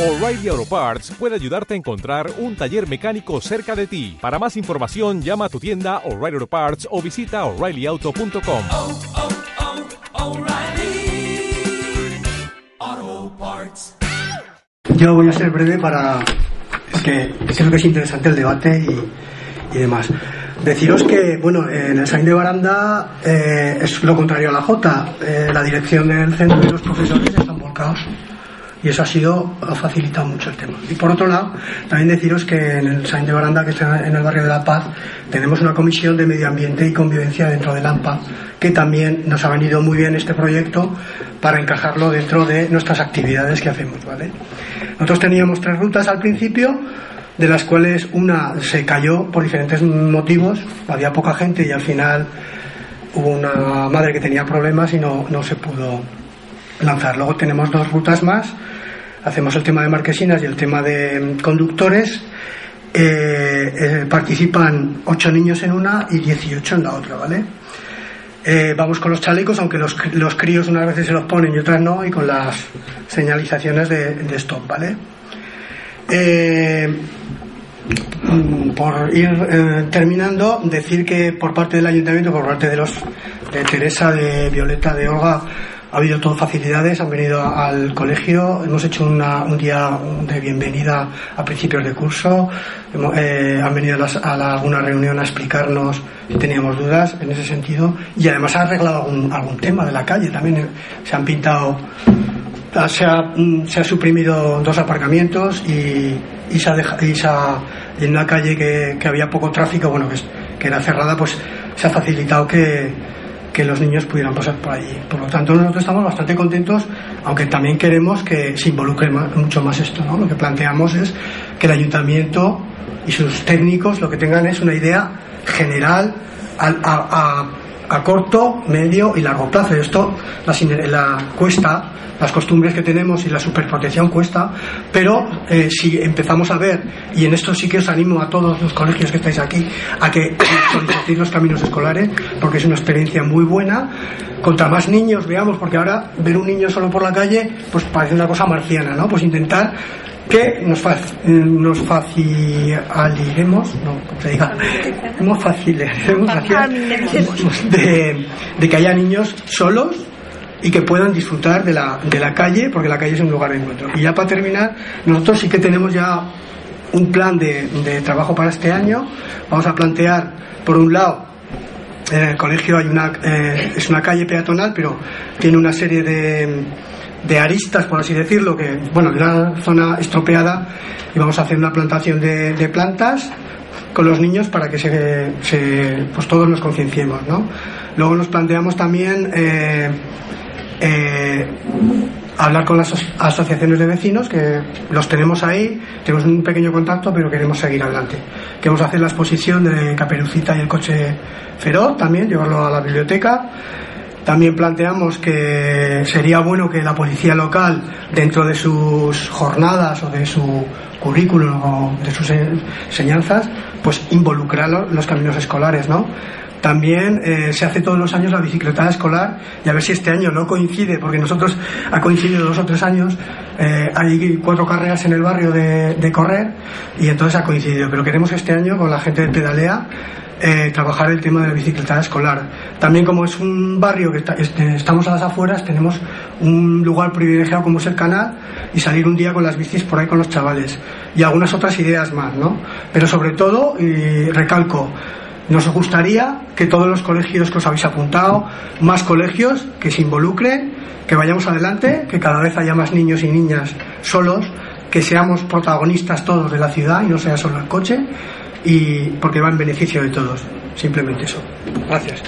O'Reilly Auto Parts puede ayudarte a encontrar un taller mecánico cerca de ti. Para más información, llama a tu tienda O'Reilly Auto Parts o visita oreillyauto.com. oh, oh, Parts. Yo voy a ser breve para que creo que es interesante el debate y, y demás. Deciros que, bueno, en el Sain de Baranda eh, es lo contrario a la J. Eh, la dirección del centro y los profesores están volcados. Y eso ha sido, ha facilitado mucho el tema. Y por otro lado, también deciros que en el Sain de Baranda, que está en el barrio de La Paz, tenemos una comisión de medio ambiente y convivencia dentro del AMPA, que también nos ha venido muy bien este proyecto para encajarlo dentro de nuestras actividades que hacemos, ¿vale? Nosotros teníamos tres rutas al principio, de las cuales una se cayó por diferentes motivos, había poca gente y al final hubo una madre que tenía problemas y no, no se pudo lanzar. Luego tenemos dos rutas más, hacemos el tema de marquesinas y el tema de conductores. Eh, eh, participan ocho niños en una y 18 en la otra, ¿vale? Eh, vamos con los chalecos, aunque los, los, críos unas veces se los ponen y otras no, y con las señalizaciones de, de stop, ¿vale? Eh, por ir terminando, decir que por parte del ayuntamiento, por parte de los de Teresa, de Violeta, de Olga, ha habido todo facilidades, han venido al colegio, hemos hecho una, un día de bienvenida a principios de curso, eh, han venido a, las, a la, alguna reunión a explicarnos si teníamos dudas en ese sentido y además ha arreglado algún, algún tema de la calle, también eh, se han pintado se ha, se ha suprimido dos aparcamientos y, y, se ha dejado, y en una calle que, que, había poco tráfico, bueno, que, que, era cerrada, pues se ha facilitado que, que los niños pudieran pasar por allí. Por lo tanto, nosotros estamos bastante contentos, aunque también queremos que se involucre mucho más esto. ¿no? Lo que planteamos es que el ayuntamiento y sus técnicos lo que tengan es una idea general a, a, a corto, medio y largo plazo. Esto la, cuesta las costumbres que tenemos y la superprotección cuesta, pero eh, si empezamos a ver, y en esto sí que os animo a todos los colegios que estáis aquí, a que solicitéis los caminos escolares, porque es una experiencia muy buena, contra más niños veamos, porque ahora ver un niño solo por la calle, pues parece una cosa marciana, ¿no? Pues intentar que nos, nos facilitaremos, no, como se diga, nos facilitaremos de, de que haya niños solos y que puedan disfrutar de la, de la calle, porque la calle es un lugar de encuentro. Y ya para terminar, nosotros sí que tenemos ya un plan de, de trabajo para este año. Vamos a plantear, por un lado, en el colegio hay una, eh, es una calle peatonal, pero tiene una serie de, de aristas, por así decirlo, que, bueno, de una zona estropeada, y vamos a hacer una plantación de, plantas con los niños para que se pues todos nos concienciemos, ¿no? Luego nos planteamos también eh, eh, hablar con las asociaciones de vecinos, que los tenemos ahí, tenemos un pequeño contacto, pero queremos seguir adelante. Queremos hacer la exposición de Caperucita y el coche feroz también, llevarlo a la biblioteca. También planteamos que sería bueno que la policía local, dentro de sus jornadas o de su currículum o de sus enseñanzas, pues involucrar los caminos escolares, ¿no? También eh, se hace todos los años la bicicletada escolar y a ver si este año no coincide, porque nosotros ha coincidido dos o tres años, eh, hay cuatro carreras en el barrio de, correr y entonces ha coincidido, pero queremos que este año con la gente de Pedalea eh, trabajar el tema de la bicicletada escolar. También como es un barrio que está, este, estamos a las afueras, tenemos un lugar privilegiado como es el canal y salir un día con las bicis por ahí con los chavales y algunas otras ideas más, ¿no? Pero sobre todo, y recalco, nos gustaría que todos los colegios que os habéis apuntado, más colegios, que se involucren, que vayamos adelante, que cada vez haya más niños y niñas solos, que seamos protagonistas todos de la ciudad y no sea solo el coche, y porque va en beneficio de todos. Simplemente eso. Gracias.